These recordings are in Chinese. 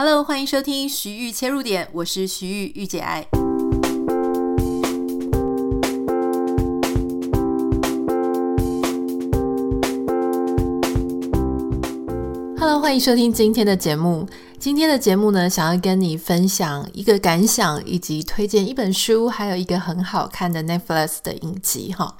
Hello，欢迎收听徐玉切入点，我是徐玉御姐爱。Hello，欢迎收听今天的节目。今天的节目呢，想要跟你分享一个感想，以及推荐一本书，还有一个很好看的 Netflix 的影集哈。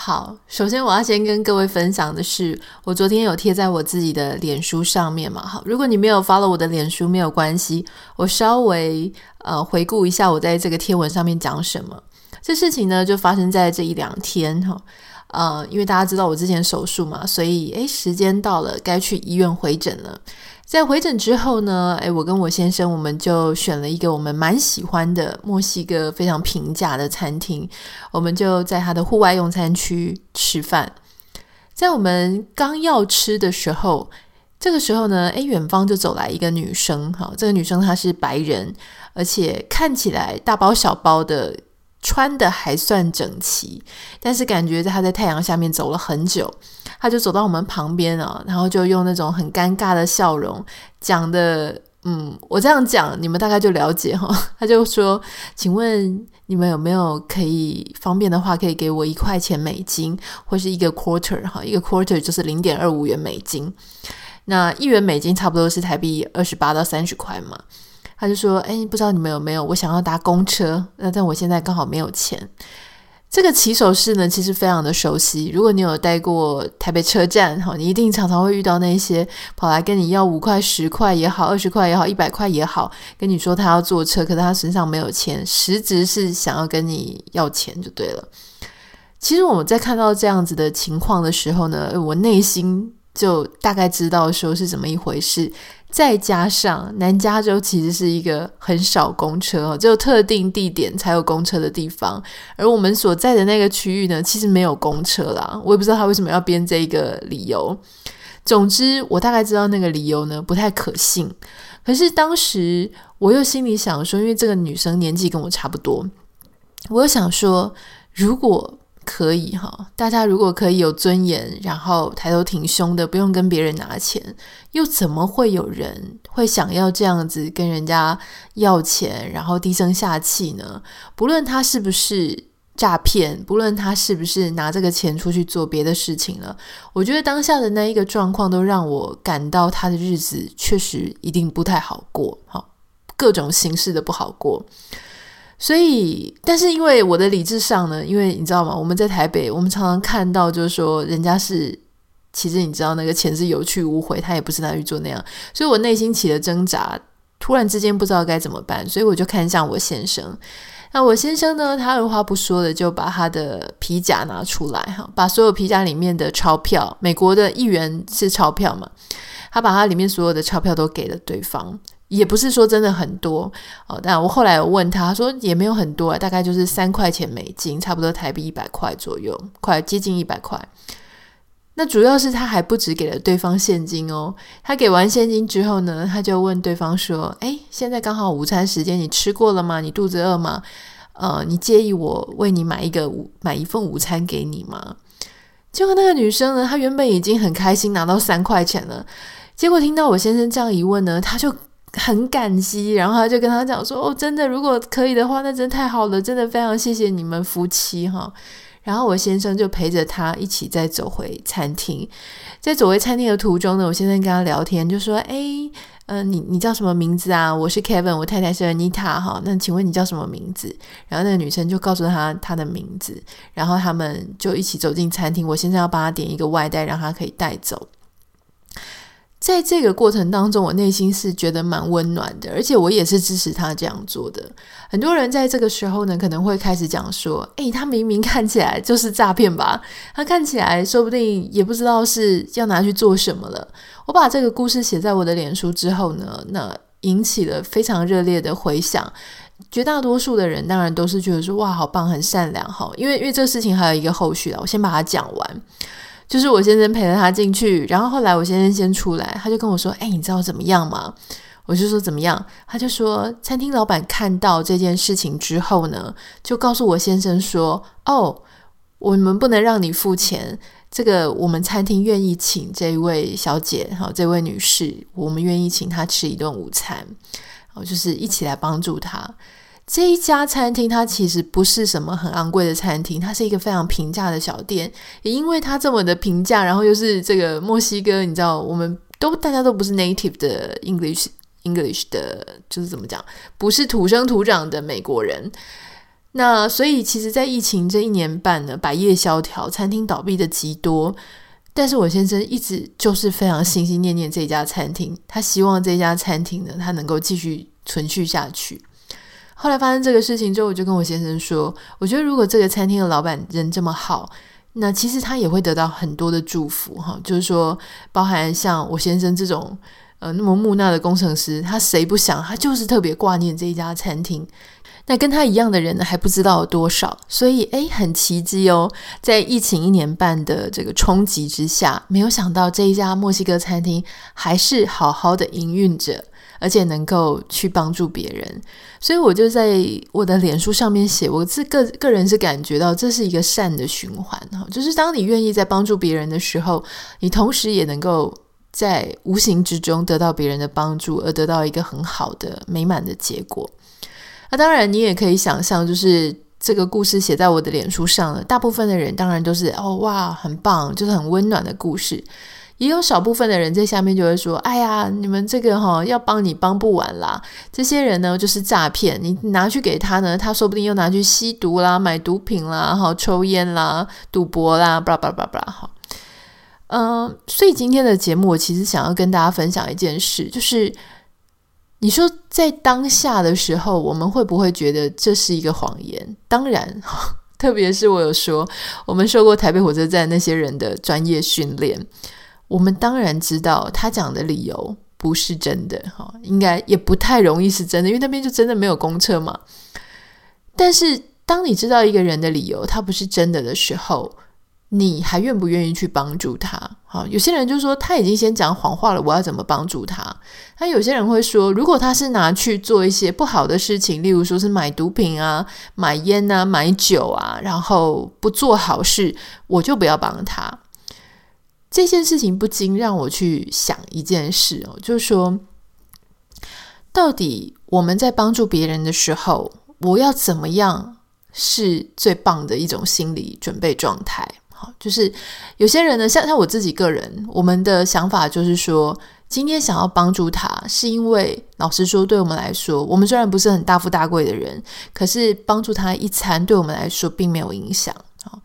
好，首先我要先跟各位分享的是，我昨天有贴在我自己的脸书上面嘛。好，如果你没有 follow 我的脸书，没有关系，我稍微呃回顾一下我在这个贴文上面讲什么。这事情呢，就发生在这一两天哈。呃，因为大家知道我之前手术嘛，所以诶，时间到了，该去医院回诊了。在回诊之后呢，诶，我跟我先生我们就选了一个我们蛮喜欢的墨西哥非常平价的餐厅，我们就在他的户外用餐区吃饭。在我们刚要吃的时候，这个时候呢，诶，远方就走来一个女生，哈，这个女生她是白人，而且看起来大包小包的。穿的还算整齐，但是感觉他在太阳下面走了很久，他就走到我们旁边啊，然后就用那种很尴尬的笑容讲的，嗯，我这样讲你们大概就了解哈。他就说：“请问你们有没有可以方便的话，可以给我一块钱美金，或是一个 quarter 哈，一个 quarter 就是零点二五元美金，那一元美金差不多是台币二十八到三十块嘛。”他就说：“哎，不知道你们有没有？我想要搭公车，那但我现在刚好没有钱。这个起手式呢，其实非常的熟悉。如果你有待过台北车站，哈，你一定常常会遇到那些跑来跟你要五块、十块也好，二十块也好，一百块也好，跟你说他要坐车，可是他身上没有钱，实质是想要跟你要钱就对了。其实我们在看到这样子的情况的时候呢，我内心就大概知道说是怎么一回事。”再加上南加州其实是一个很少公车，只有特定地点才有公车的地方，而我们所在的那个区域呢，其实没有公车啦。我也不知道他为什么要编这一个理由。总之，我大概知道那个理由呢，不太可信。可是当时我又心里想说，因为这个女生年纪跟我差不多，我又想说，如果可以哈，大家如果可以有尊严，然后抬头挺胸的，不用跟别人拿钱，又怎么会有人会想要这样子跟人家要钱，然后低声下气呢？不论他是不是诈骗，不论他是不是拿这个钱出去做别的事情了，我觉得当下的那一个状况都让我感到他的日子确实一定不太好过，哈，各种形式的不好过。所以，但是因为我的理智上呢，因为你知道吗？我们在台北，我们常常看到，就是说人家是，其实你知道那个钱是有去无回，他也不是拿去做那样。所以我内心起了挣扎，突然之间不知道该怎么办，所以我就看向我先生。那我先生呢，他二话不说的就把他的皮夹拿出来，哈，把所有皮夹里面的钞票，美国的一元是钞票嘛，他把他里面所有的钞票都给了对方。也不是说真的很多哦，但我后来有问他，他说也没有很多啊，大概就是三块钱美金，差不多台币一百块左右，快接近一百块。那主要是他还不止给了对方现金哦，他给完现金之后呢，他就问对方说：“诶，现在刚好午餐时间，你吃过了吗？你肚子饿吗？呃，你介意我为你买一个午买一份午餐给你吗？”结果那个女生呢，她原本已经很开心拿到三块钱了，结果听到我先生这样一问呢，她就。很感激，然后他就跟他讲说：“哦，真的，如果可以的话，那真的太好了，真的非常谢谢你们夫妻哈。”然后我先生就陪着他一起再走回餐厅。在走回餐厅的途中呢，我先生跟他聊天，就说：“哎，嗯、你你叫什么名字啊？我是 Kevin，我太太是 Anita 哈。那请问你叫什么名字？”然后那个女生就告诉他她的名字，然后他们就一起走进餐厅。我先生要帮他点一个外带，让他可以带走。在这个过程当中，我内心是觉得蛮温暖的，而且我也是支持他这样做的。很多人在这个时候呢，可能会开始讲说：“诶，他明明看起来就是诈骗吧？他看起来说不定也不知道是要拿去做什么了。”我把这个故事写在我的脸书之后呢，那引起了非常热烈的回响。绝大多数的人当然都是觉得说：“哇，好棒，很善良。”哈，因为因为这个事情还有一个后续啊，我先把它讲完。就是我先生陪着他进去，然后后来我先生先出来，他就跟我说：“哎，你知道怎么样吗？”我就说：“怎么样？”他就说：“餐厅老板看到这件事情之后呢，就告诉我先生说：‘哦，我们不能让你付钱，这个我们餐厅愿意请这位小姐，哈，这位女士，我们愿意请她吃一顿午餐，哦，就是一起来帮助她。这一家餐厅它其实不是什么很昂贵的餐厅，它是一个非常平价的小店。也因为它这么的平价，然后又是这个墨西哥，你知道，我们都大家都不是 native 的 English English 的，就是怎么讲，不是土生土长的美国人。那所以，其实，在疫情这一年半呢，百业萧条，餐厅倒闭的极多。但是我先生一直就是非常心心念念这家餐厅，他希望这家餐厅呢，他能够继续存续下去。后来发生这个事情之后，我就跟我先生说，我觉得如果这个餐厅的老板人这么好，那其实他也会得到很多的祝福哈。就是说，包含像我先生这种呃那么木讷的工程师，他谁不想？他就是特别挂念这一家餐厅。那跟他一样的人呢，还不知道有多少，所以诶，很奇迹哦，在疫情一年半的这个冲击之下，没有想到这一家墨西哥餐厅还是好好的营运着，而且能够去帮助别人，所以我就在我的脸书上面写，我自个个人是感觉到这是一个善的循环哈，就是当你愿意在帮助别人的时候，你同时也能够在无形之中得到别人的帮助，而得到一个很好的美满的结果。那当然，你也可以想象，就是这个故事写在我的脸书上了。大部分的人当然都是哦哇，很棒，就是很温暖的故事。也有少部分的人在下面就会说：“哎呀，你们这个哈要帮你帮不完啦。这些人呢就是诈骗，你拿去给他呢，他说不定又拿去吸毒啦、买毒品啦、哈抽烟啦、赌博啦，巴拉巴拉巴拉哈。嗯，所以今天的节目我其实想要跟大家分享一件事，就是。你说在当下的时候，我们会不会觉得这是一个谎言？当然，特别是我有说，我们受过台北火车站那些人的专业训练，我们当然知道他讲的理由不是真的，哈，应该也不太容易是真的，因为那边就真的没有公车嘛。但是，当你知道一个人的理由他不是真的的时候，你还愿不愿意去帮助他？好，有些人就说他已经先讲谎话了，我要怎么帮助他？那有些人会说，如果他是拿去做一些不好的事情，例如说是买毒品啊、买烟啊、买酒啊，然后不做好事，我就不要帮他。这件事情不禁让我去想一件事哦，就是说，到底我们在帮助别人的时候，我要怎么样是最棒的一种心理准备状态？好，就是有些人呢，像像我自己个人，我们的想法就是说，今天想要帮助他，是因为老实说，对我们来说，我们虽然不是很大富大贵的人，可是帮助他一餐，对我们来说并没有影响。好，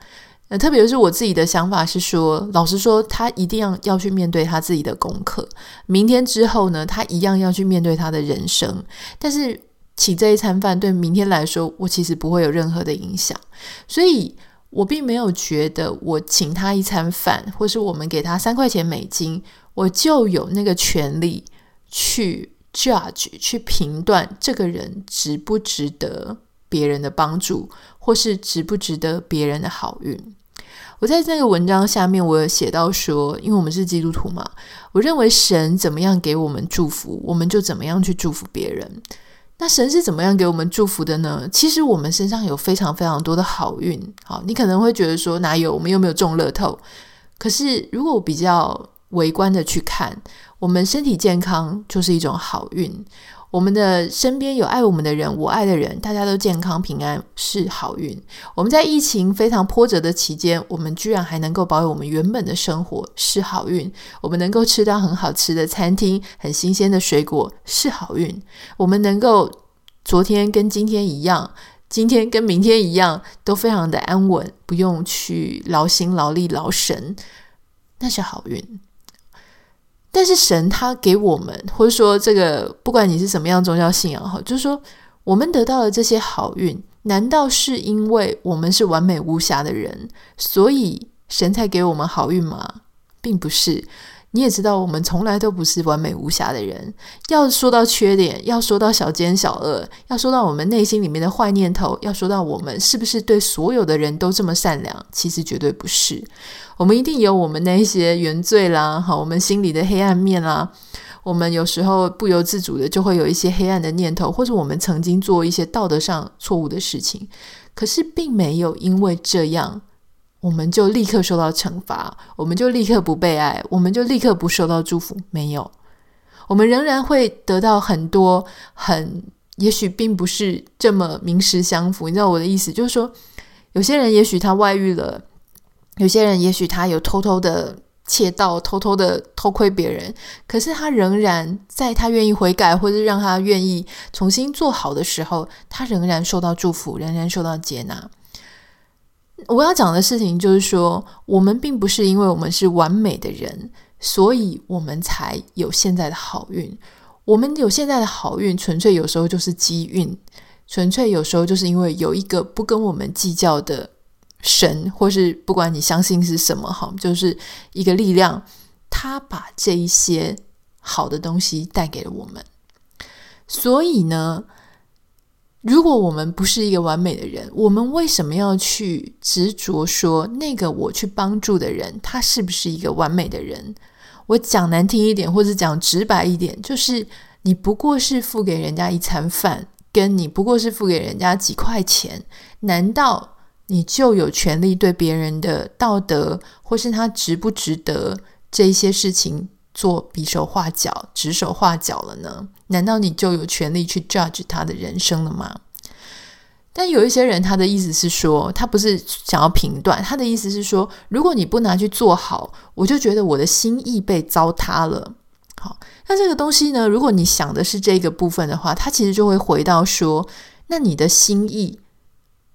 那特别是我自己的想法是说，老实说，他一定要要去面对他自己的功课。明天之后呢，他一样要去面对他的人生。但是请这一餐饭，对明天来说，我其实不会有任何的影响。所以。我并没有觉得我请他一餐饭，或是我们给他三块钱美金，我就有那个权利去 judge 去评断这个人值不值得别人的帮助，或是值不值得别人的好运。我在那个文章下面，我有写到说，因为我们是基督徒嘛，我认为神怎么样给我们祝福，我们就怎么样去祝福别人。那神是怎么样给我们祝福的呢？其实我们身上有非常非常多的好运。好，你可能会觉得说哪有？我们又没有中乐透。可是如果我比较微观的去看，我们身体健康就是一种好运。我们的身边有爱我们的人，我爱的人，大家都健康平安是好运。我们在疫情非常波折的期间，我们居然还能够保有我们原本的生活是好运。我们能够吃到很好吃的餐厅，很新鲜的水果是好运。我们能够昨天跟今天一样，今天跟明天一样，都非常的安稳，不用去劳心劳力劳神，那是好运。但是神他给我们，或者说这个不管你是什么样宗教信仰哈，就是说我们得到了这些好运，难道是因为我们是完美无瑕的人，所以神才给我们好运吗？并不是。你也知道，我们从来都不是完美无瑕的人。要说到缺点，要说到小奸小恶，要说到我们内心里面的坏念头，要说到我们是不是对所有的人都这么善良，其实绝对不是。我们一定有我们那些原罪啦，好，我们心里的黑暗面啦。我们有时候不由自主的就会有一些黑暗的念头，或者我们曾经做一些道德上错误的事情，可是并没有因为这样，我们就立刻受到惩罚，我们就立刻不被爱，我们就立刻不受到祝福。没有，我们仍然会得到很多很，也许并不是这么名实相符。你知道我的意思，就是说，有些人也许他外遇了，有些人也许他有偷偷的。窃盗、偷偷的偷窥别人，可是他仍然在他愿意悔改，或者让他愿意重新做好的时候，他仍然受到祝福，仍然受到接纳。我要讲的事情就是说，我们并不是因为我们是完美的人，所以我们才有现在的好运。我们有现在的好运，纯粹有时候就是机运，纯粹有时候就是因为有一个不跟我们计较的。神，或是不管你相信是什么，好，就是一个力量，他把这一些好的东西带给了我们。所以呢，如果我们不是一个完美的人，我们为什么要去执着说那个我去帮助的人，他是不是一个完美的人？我讲难听一点，或者讲直白一点，就是你不过是付给人家一餐饭，跟你不过是付给人家几块钱，难道？你就有权利对别人的道德，或是他值不值得这一些事情做比手画脚、指手画脚了呢？难道你就有权利去 judge 他的人生了吗？但有一些人，他的意思是说，他不是想要评断，他的意思是说，如果你不拿去做好，我就觉得我的心意被糟蹋了。好，那这个东西呢，如果你想的是这个部分的话，他其实就会回到说，那你的心意。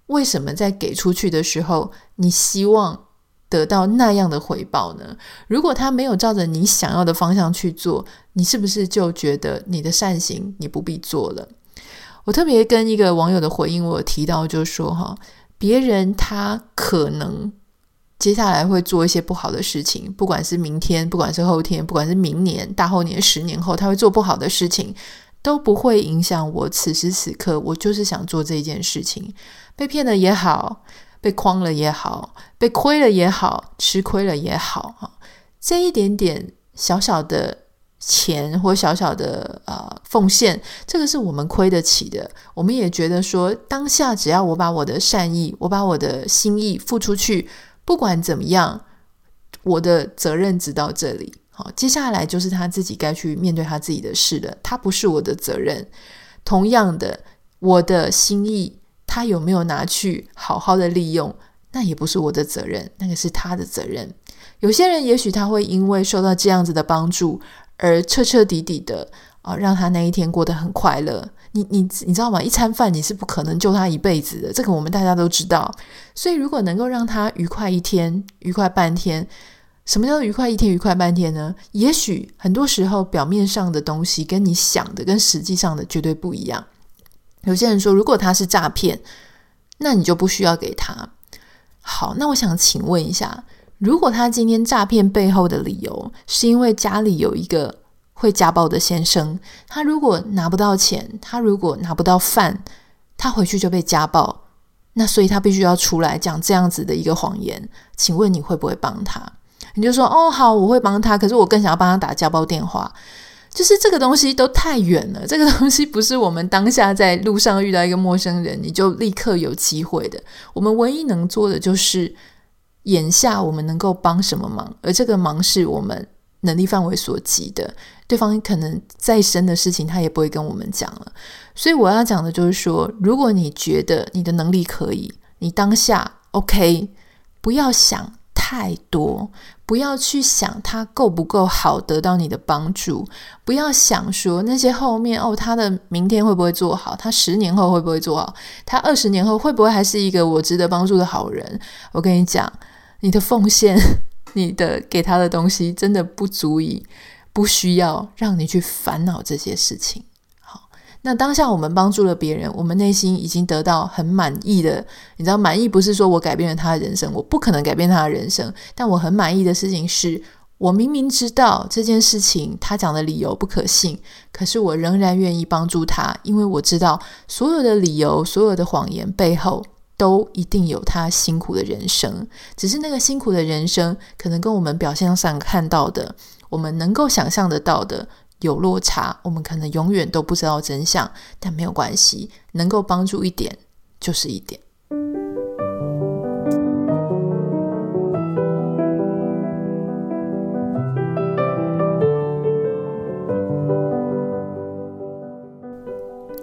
为什么在给出去的时候，你希望得到那样的回报呢？如果他没有照着你想要的方向去做，你是不是就觉得你的善行你不必做了？我特别跟一个网友的回应，我提到就是说哈，别人他可能接下来会做一些不好的事情，不管是明天，不管是后天，不管是明年、大后年、十年后，他会做不好的事情。都不会影响我此时此刻，我就是想做这件事情。被骗了也好，被诓了也好，被亏了也好，吃亏了也好，哈，这一点点小小的钱或小小的呃奉献，这个是我们亏得起的。我们也觉得说，当下只要我把我的善意，我把我的心意付出去，不管怎么样，我的责任只到这里。好，接下来就是他自己该去面对他自己的事了。他不是我的责任。同样的，我的心意，他有没有拿去好好的利用，那也不是我的责任，那个是他的责任。有些人也许他会因为受到这样子的帮助，而彻彻底底的啊，让他那一天过得很快乐。你你你知道吗？一餐饭你是不可能救他一辈子的，这个我们大家都知道。所以如果能够让他愉快一天，愉快半天。什么叫愉快一天，愉快半天呢？也许很多时候表面上的东西跟你想的跟实际上的绝对不一样。有些人说，如果他是诈骗，那你就不需要给他。好，那我想请问一下，如果他今天诈骗背后的理由是因为家里有一个会家暴的先生，他如果拿不到钱，他如果拿不到饭，他回去就被家暴，那所以他必须要出来讲这样子的一个谎言。请问你会不会帮他？你就说哦好，我会帮他，可是我更想要帮他打家暴电话。就是这个东西都太远了，这个东西不是我们当下在路上遇到一个陌生人，你就立刻有机会的。我们唯一能做的就是眼下我们能够帮什么忙，而这个忙是我们能力范围所及的。对方可能再深的事情，他也不会跟我们讲了。所以我要讲的就是说，如果你觉得你的能力可以，你当下 OK，不要想太多。不要去想他够不够好，得到你的帮助。不要想说那些后面哦，他的明天会不会做好？他十年后会不会做好？他二十年后会不会还是一个我值得帮助的好人？我跟你讲，你的奉献，你的给他的东西，真的不足以，不需要让你去烦恼这些事情。那当下我们帮助了别人，我们内心已经得到很满意的。你知道，满意不是说我改变了他的人生，我不可能改变他的人生。但我很满意的事情是，我明明知道这件事情他讲的理由不可信，可是我仍然愿意帮助他，因为我知道所有的理由、所有的谎言背后都一定有他辛苦的人生。只是那个辛苦的人生，可能跟我们表现上看到的，我们能够想象得到的。有落差我们可能永远都不知道真相但没有关系能够帮助一点就是一点。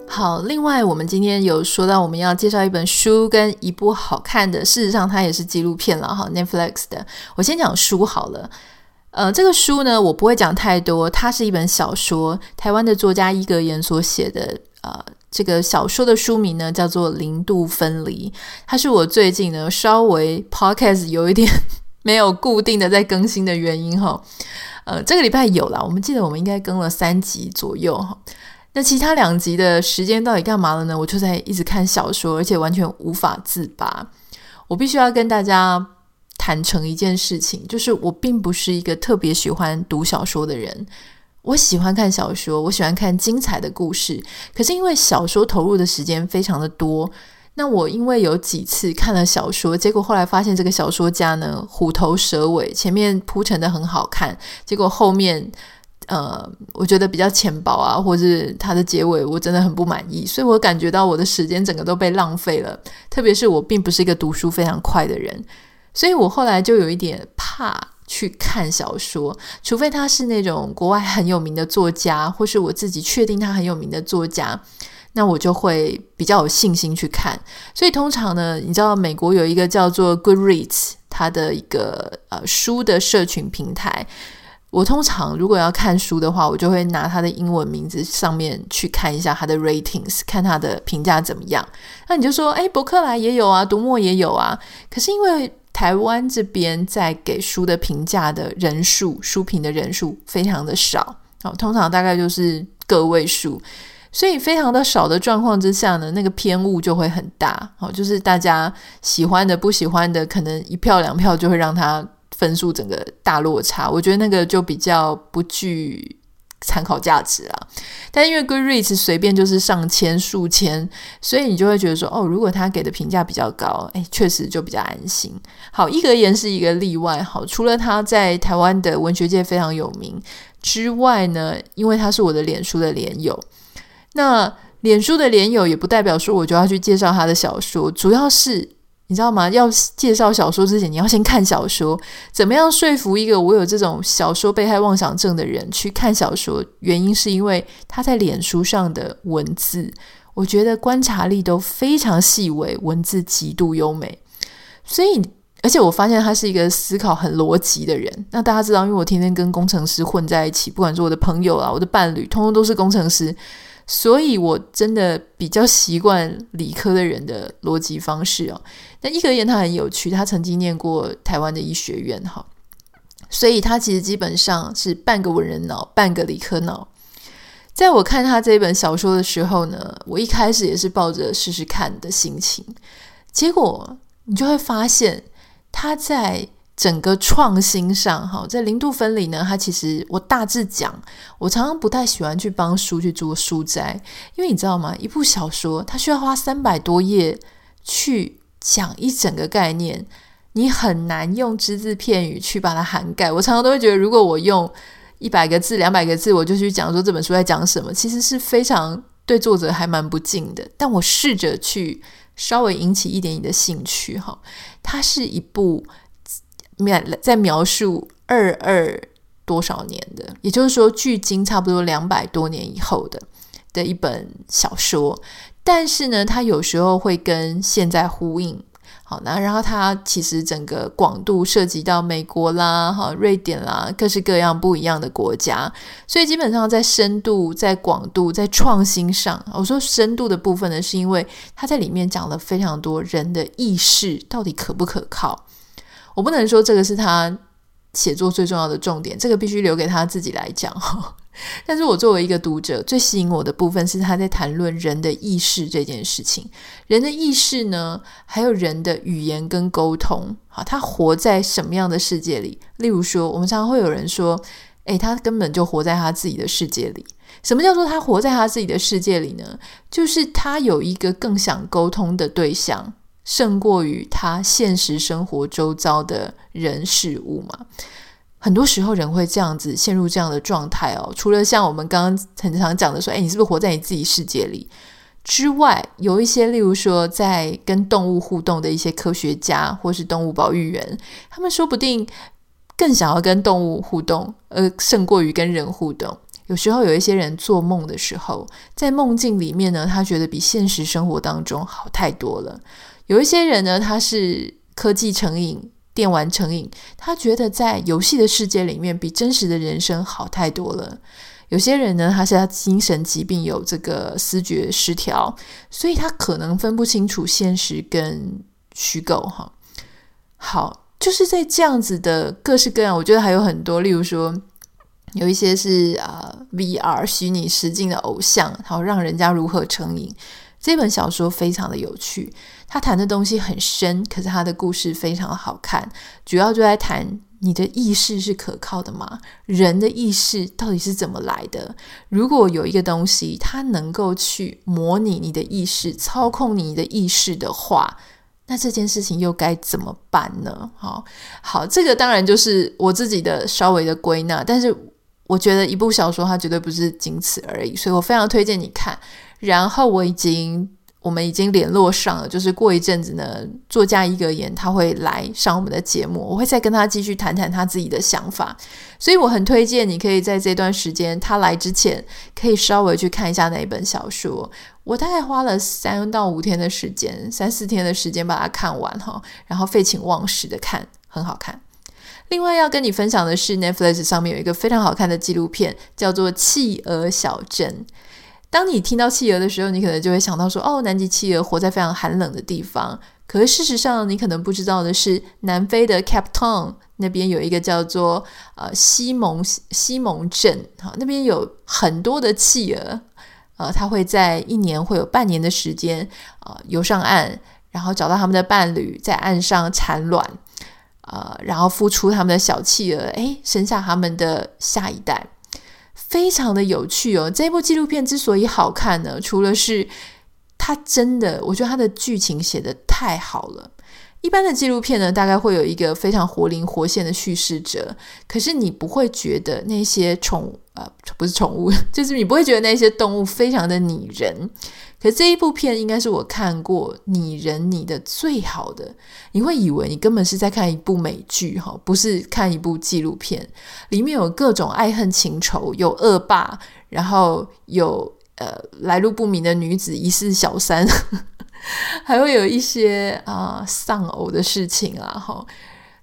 好另外我们今天有说到我们要介绍一本书跟一部好看的事实上它也是纪录片了哈 netflix 的。我先讲书好了。呃，这个书呢我不会讲太多，它是一本小说，台湾的作家伊格言所写的，呃，这个小说的书名呢叫做《零度分离》，它是我最近呢稍微 Podcast 有一点 没有固定的在更新的原因哈，呃，这个礼拜有啦，我们记得我们应该更了三集左右哈。那其他两集的时间到底干嘛了呢？我就在一直看小说，而且完全无法自拔。我必须要跟大家坦诚一件事情，就是我并不是一个特别喜欢读小说的人。我喜欢看小说，我喜欢看精彩的故事。可是因为小说投入的时间非常的多，那我因为有几次看了小说，结果后来发现这个小说家呢虎头蛇尾，前面铺陈的很好看，结果后面。呃，我觉得比较浅薄啊，或是它的结尾，我真的很不满意，所以我感觉到我的时间整个都被浪费了。特别是我并不是一个读书非常快的人，所以我后来就有一点怕去看小说，除非他是那种国外很有名的作家，或是我自己确定他很有名的作家，那我就会比较有信心去看。所以通常呢，你知道美国有一个叫做 Goodreads，它的一个呃书的社群平台。我通常如果要看书的话，我就会拿它的英文名字上面去看一下它的 ratings，看它的评价怎么样。那你就说，诶，博客来也有啊，读墨也有啊。可是因为台湾这边在给书的评价的人数，书评的人数非常的少，好，通常大概就是个位数，所以非常的少的状况之下呢，那个偏误就会很大。好，就是大家喜欢的、不喜欢的，可能一票两票就会让它。分数整个大落差，我觉得那个就比较不具参考价值啊。但因为 Goodreads 随便就是上千、数千，所以你就会觉得说，哦，如果他给的评价比较高，诶，确实就比较安心。好，伊格言是一个例外。好，除了他在台湾的文学界非常有名之外呢，因为他是我的脸书的连友，那脸书的连友也不代表说我就要去介绍他的小说，主要是。你知道吗？要介绍小说之前，你要先看小说。怎么样说服一个我有这种小说被害妄想症的人去看小说？原因是因为他在脸书上的文字，我觉得观察力都非常细微，文字极度优美。所以，而且我发现他是一个思考很逻辑的人。那大家知道，因为我天天跟工程师混在一起，不管是我的朋友啊，我的伴侣，通通都是工程师。所以，我真的比较习惯理科的人的逻辑方式哦。那伊格言他很有趣，他曾经念过台湾的医学院哈，所以他其实基本上是半个文人脑，半个理科脑。在我看他这本小说的时候呢，我一开始也是抱着试试看的心情，结果你就会发现他在。整个创新上，哈，在零度分离呢，它其实我大致讲，我常常不太喜欢去帮书去做书摘，因为你知道吗？一部小说它需要花三百多页去讲一整个概念，你很难用只字片语去把它涵盖。我常常都会觉得，如果我用一百个字、两百个字，我就去讲说这本书在讲什么，其实是非常对作者还蛮不敬的。但我试着去稍微引起一点你的兴趣，哈，它是一部。在描述二二多少年的，也就是说，距今差不多两百多年以后的的一本小说，但是呢，它有时候会跟现在呼应。好，那然后它其实整个广度涉及到美国啦、哈瑞典啦，各式各样不一样的国家，所以基本上在深度、在广度、在创新上，我说深度的部分呢，是因为它在里面讲了非常多人的意识到底可不可靠。我不能说这个是他写作最重要的重点，这个必须留给他自己来讲哈。但是我作为一个读者，最吸引我的部分是他在谈论人的意识这件事情。人的意识呢，还有人的语言跟沟通，好，他活在什么样的世界里？例如说，我们常常会有人说，诶，他根本就活在他自己的世界里。什么叫做他活在他自己的世界里呢？就是他有一个更想沟通的对象。胜过于他现实生活周遭的人事物嘛？很多时候人会这样子陷入这样的状态哦。除了像我们刚刚很常讲的说，诶，你是不是活在你自己世界里之外，有一些例如说在跟动物互动的一些科学家或是动物保育员，他们说不定更想要跟动物互动，而胜过于跟人互动。有时候有一些人做梦的时候，在梦境里面呢，他觉得比现实生活当中好太多了。有一些人呢，他是科技成瘾、电玩成瘾，他觉得在游戏的世界里面比真实的人生好太多了。有些人呢，他是他精神疾病，有这个思觉失调，所以他可能分不清楚现实跟虚构。哈，好，就是在这样子的各式各样，我觉得还有很多，例如说。有一些是呃 VR 虚拟实境的偶像，然后让人家如何成瘾。这本小说非常的有趣，他谈的东西很深，可是他的故事非常好看。主要就在谈你的意识是可靠的吗？人的意识到底是怎么来的？如果有一个东西，它能够去模拟你的意识，操控你的意识的话，那这件事情又该怎么办呢？好，好，这个当然就是我自己的稍微的归纳，但是。我觉得一部小说它绝对不是仅此而已，所以我非常推荐你看。然后我已经，我们已经联络上了，就是过一阵子呢，作家伊格言他会来上我们的节目，我会再跟他继续谈谈他自己的想法。所以我很推荐你可以在这段时间他来之前，可以稍微去看一下那一本小说。我大概花了三到五天的时间，三四天的时间把它看完哈，然后废寝忘食的看，很好看。另外要跟你分享的是，Netflix 上面有一个非常好看的纪录片，叫做《企鹅小镇》。当你听到企鹅的时候，你可能就会想到说：“哦，南极企鹅活在非常寒冷的地方。”可是事实上，你可能不知道的是，南非的 Cape Town 那边有一个叫做呃西蒙西蒙镇，哈，那边有很多的企鹅，呃，它会在一年会有半年的时间，呃，游上岸，然后找到他们的伴侣，在岸上产卵。呃，然后孵出他们的小企鹅，诶，生下他们的下一代，非常的有趣哦。这部纪录片之所以好看呢，除了是它真的，我觉得它的剧情写的太好了。一般的纪录片呢，大概会有一个非常活灵活现的叙事者，可是你不会觉得那些宠物，呃，不是宠物，就是你不会觉得那些动物非常的拟人。可这一部片应该是我看过拟人拟的最好的，你会以为你根本是在看一部美剧哈，不是看一部纪录片。里面有各种爱恨情仇，有恶霸，然后有呃来路不明的女子疑似小三，还会有一些啊、丧偶的事情啊哈，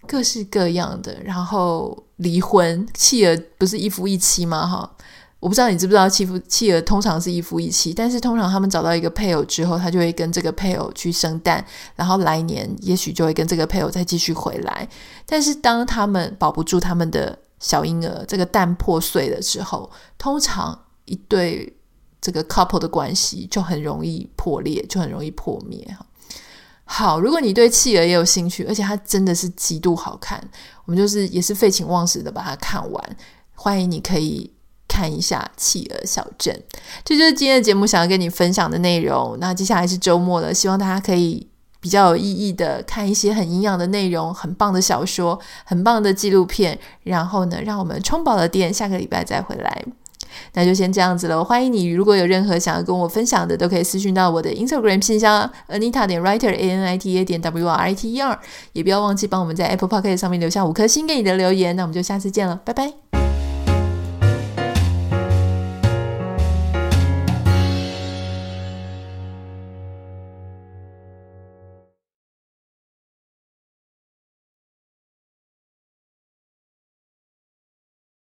各式各样的。然后离婚，企鹅不是一夫一妻吗哈？我不知道你知不知道，弃夫弃儿通常是一夫一妻，但是通常他们找到一个配偶之后，他就会跟这个配偶去生蛋，然后来年也许就会跟这个配偶再继续回来。但是当他们保不住他们的小婴儿，这个蛋破碎了之后，通常一对这个 couple 的关系就很容易破裂，就很容易破灭。好，如果你对企鹅也有兴趣，而且它真的是极度好看，我们就是也是废寝忘食的把它看完。欢迎你可以。看一下《企鹅小镇》，这就是今天的节目想要跟你分享的内容。那接下来是周末了，希望大家可以比较有意义的看一些很营养的内容，很棒的小说，很棒的纪录片。然后呢，让我们充饱了电，下个礼拜再回来。那就先这样子了。欢迎你，如果有任何想要跟我分享的，都可以私讯到我的 Instagram 信箱 Anita 点 Writer A N I T A 点 W R I T E R。也不要忘记帮我们在 Apple Podcast 上面留下五颗星给你的留言。那我们就下次见了，拜拜。